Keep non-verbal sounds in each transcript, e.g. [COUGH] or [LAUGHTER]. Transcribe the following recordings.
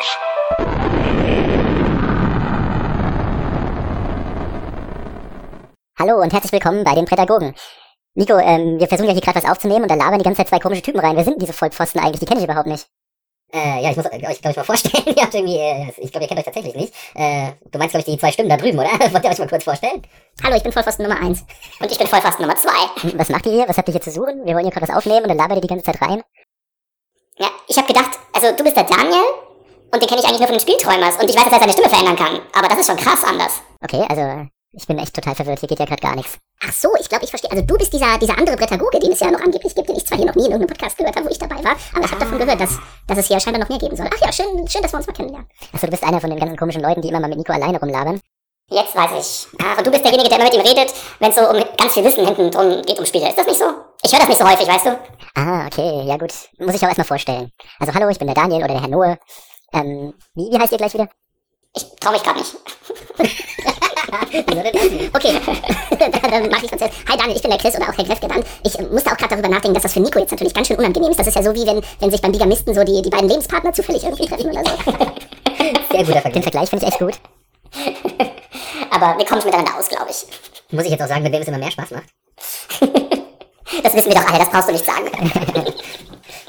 Podcast. Hallo und herzlich willkommen bei den Prädagogen. Nico, ähm, wir versuchen ja hier gerade was aufzunehmen und da labern die ganze Zeit zwei komische Typen rein. Wer sind diese Vollpfosten eigentlich? Die kenne ich überhaupt nicht. Äh, ja, ich muss euch, glaube ich, mal vorstellen. [LAUGHS] ihr habt irgendwie, äh, ich glaube, ihr kennt euch tatsächlich nicht. Äh, du meinst, glaube ich, die zwei Stimmen da drüben, oder? [LAUGHS] Wollt ihr euch mal kurz vorstellen? Hallo, ich bin Vollpfosten Nummer 1. Und ich bin Vollpfosten Nummer 2. [LAUGHS] Was macht ihr hier? Was habt ihr hier zu suchen? Wir wollen hier gerade was aufnehmen und dann labert ihr die ganze Zeit rein. Ja, ich habe gedacht, also du bist der Daniel und den kenne ich eigentlich nur von den Spielträumers und ich weiß, dass er seine Stimme verändern kann. Aber das ist schon krass anders. Okay, also ich bin echt total verwirrt. Hier geht ja gerade gar nichts. Ach so, ich glaube, ich verstehe. Also du bist dieser, dieser andere Pädagoge, den es ja noch angeblich gibt, den ich zwar hier noch nie in irgendeinem Podcast gehört habe, wo ich dabei war, aber ich habe davon gehört, dass, dass es hier scheinbar noch mehr geben soll. Ach ja, schön, schön, dass wir uns mal kennenlernen. Achso, du bist einer von den ganzen komischen Leuten, die immer mal mit Nico alleine rumlabern. Jetzt weiß ich. Ach, und du bist derjenige, der immer mit ihm redet, wenn es so um ganz viel Wissen hinten drum geht um Spiele. Ist das nicht so? Ich höre das nicht so häufig, weißt du? Ah, okay, ja gut. Muss ich auch erstmal vorstellen. Also hallo, ich bin der Daniel oder der Herr Noe. Ähm, wie, wie heißt ihr gleich wieder? Ich trau mich gerade nicht. [LAUGHS] Das? Okay, [LAUGHS] dann mach ich Französisch. Hi Daniel, ich bin der Chris oder auch Herr Greff genannt. Ich äh, musste auch gerade darüber nachdenken, dass das für Nico jetzt natürlich ganz schön unangenehm ist. Das ist ja so wie wenn, wenn sich beim Bigamisten so die, die beiden Lebenspartner zufällig irgendwie treffen oder so. [LAUGHS] Sehr guter Den Vergleich. Vergleich finde ich echt gut. Aber wir kommen miteinander aus, glaube ich. Muss ich jetzt auch sagen, mit wem es immer mehr Spaß macht? Das wissen wir doch alle, das brauchst du nicht sagen.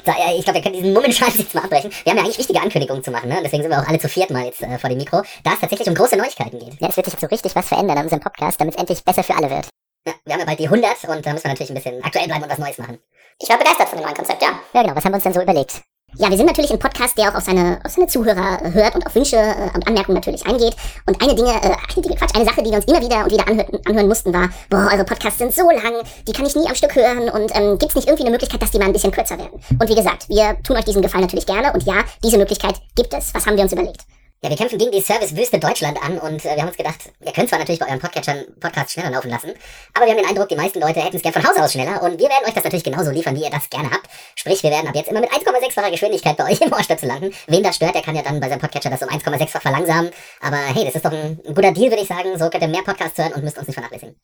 So, ja, ich glaube, wir können diesen Mummenscheiß [LAUGHS] jetzt mal abbrechen. Wir haben ja eigentlich wichtige Ankündigungen zu machen, ne? Deswegen sind wir auch alle zu viert mal jetzt äh, vor dem Mikro, da es tatsächlich um große Neuigkeiten geht. Ja, es wird sich jetzt so richtig was verändern an unserem Podcast, damit es endlich besser für alle wird. Ja, wir haben ja bald die 100 und da müssen wir natürlich ein bisschen aktuell bleiben und was Neues machen. Ich war begeistert von dem neuen Konzept, ja. Ja genau, was haben wir uns denn so überlegt? Ja, wir sind natürlich ein Podcast, der auch auf seine, auf seine Zuhörer äh, hört und auf Wünsche äh, und Anmerkungen natürlich eingeht. Und eine Dinge, äh, eine Dinge, Quatsch, eine Sache, die wir uns immer wieder und wieder anhören, anhören mussten, war, boah, eure Podcasts sind so lang, die kann ich nie am Stück hören und ähm, gibt's nicht irgendwie eine Möglichkeit, dass die mal ein bisschen kürzer werden? Und wie gesagt, wir tun euch diesen Gefallen natürlich gerne und ja, diese Möglichkeit gibt es. Was haben wir uns überlegt? Ja, wir kämpfen gegen die Servicewüste Deutschland an und äh, wir haben uns gedacht, wir können zwar natürlich bei euren Podcatchern Podcast schneller laufen lassen, aber wir haben den Eindruck, die meisten Leute hätten es gern von Haus aus schneller und wir werden euch das natürlich genauso liefern, wie ihr das gerne habt. Sprich, wir werden ab jetzt immer mit 1,6-facher Geschwindigkeit bei euch im Ohrstöpsel landen. Wen das stört, der kann ja dann bei seinem Podcatcher das um 1,6-fach verlangsamen. Aber hey, das ist doch ein, ein guter Deal, würde ich sagen. So könnt ihr mehr Podcasts hören und müsst uns nicht vernachlässigen.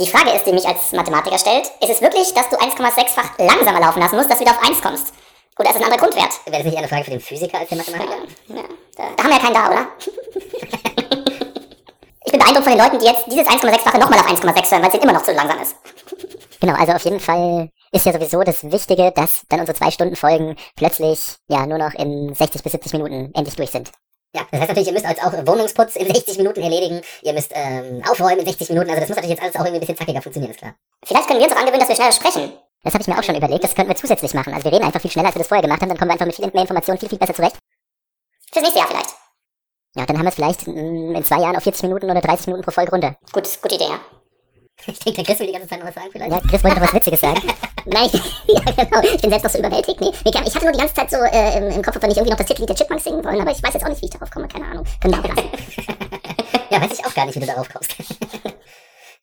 Die Frage ist, die mich als Mathematiker stellt, ist es wirklich, dass du 1,6-fach langsamer laufen lassen musst, dass du wieder auf 1 kommst? Oder ist es ein anderer Grundwert? Wäre das nicht eine Frage für den Physiker als den Mathematiker? Ja, da, da haben wir ja keinen da, oder? [LAUGHS] ich bin beeindruckt von den Leuten, die jetzt dieses 1,6-fache nochmal auf 1,6 hören, weil es ihnen immer noch zu langsam ist. [LAUGHS] Genau, also auf jeden Fall ist ja sowieso das Wichtige, dass dann unsere zwei Stunden Folgen plötzlich ja nur noch in 60 bis 70 Minuten endlich durch sind. Ja, das heißt natürlich, ihr müsst als auch Wohnungsputz in 60 Minuten erledigen. Ihr müsst ähm, aufräumen in 60 Minuten. Also das muss natürlich jetzt alles auch irgendwie ein bisschen zackiger funktionieren, ist klar. Vielleicht können wir uns auch angewöhnen, dass wir schneller sprechen. Das habe ich mir auch schon überlegt, das könnten wir zusätzlich machen. Also wir reden einfach viel schneller, als wir das vorher gemacht haben, dann kommen wir einfach mit viel mehr Informationen viel, viel besser zurecht. Fürs nächste Jahr vielleicht. Ja, dann haben wir es vielleicht in zwei Jahren auf 40 Minuten oder 30 Minuten pro Folge runter. Gut, gute Idee, ja. [LAUGHS] Ich denke, der Chris will die ganze Zeit noch was sagen vielleicht. Ja, Chris wollte noch was Witziges sagen. [LAUGHS] Nein, [LAUGHS] ja genau. Ich bin selbst noch so überwältigt. Nee, nee, ich hatte nur die ganze Zeit so äh, im, im Kopf, ob wir nicht irgendwie noch das Titellied der Chipmunks singen wollen, aber ich weiß jetzt auch nicht, wie ich darauf komme. Keine Ahnung. Können wir auch lassen. ja, weiß ich auch gar nicht, wie du darauf kommst.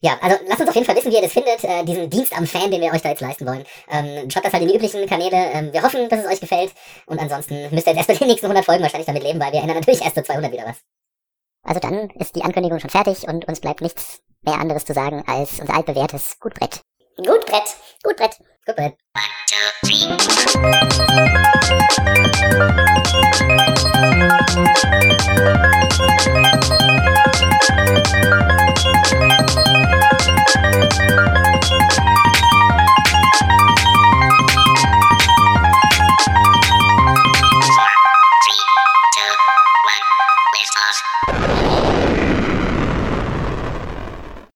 Ja, also lasst uns auf jeden Fall wissen, wie ihr das findet, äh, diesen Dienst am Fan, den wir euch da jetzt leisten wollen. Ähm, schaut das halt in die üblichen Kanäle. Ähm, wir hoffen, dass es euch gefällt. Und ansonsten müsst ihr jetzt erst mit den nächsten 100 Folgen wahrscheinlich damit leben, weil wir ändern natürlich erst zu 200 wieder was. Also dann ist die Ankündigung schon fertig und uns bleibt nichts mehr anderes zu sagen als unser altbewährtes Gutbrett. Gut, Brett. Gut, Brett. Gut, Brett. One, two, three.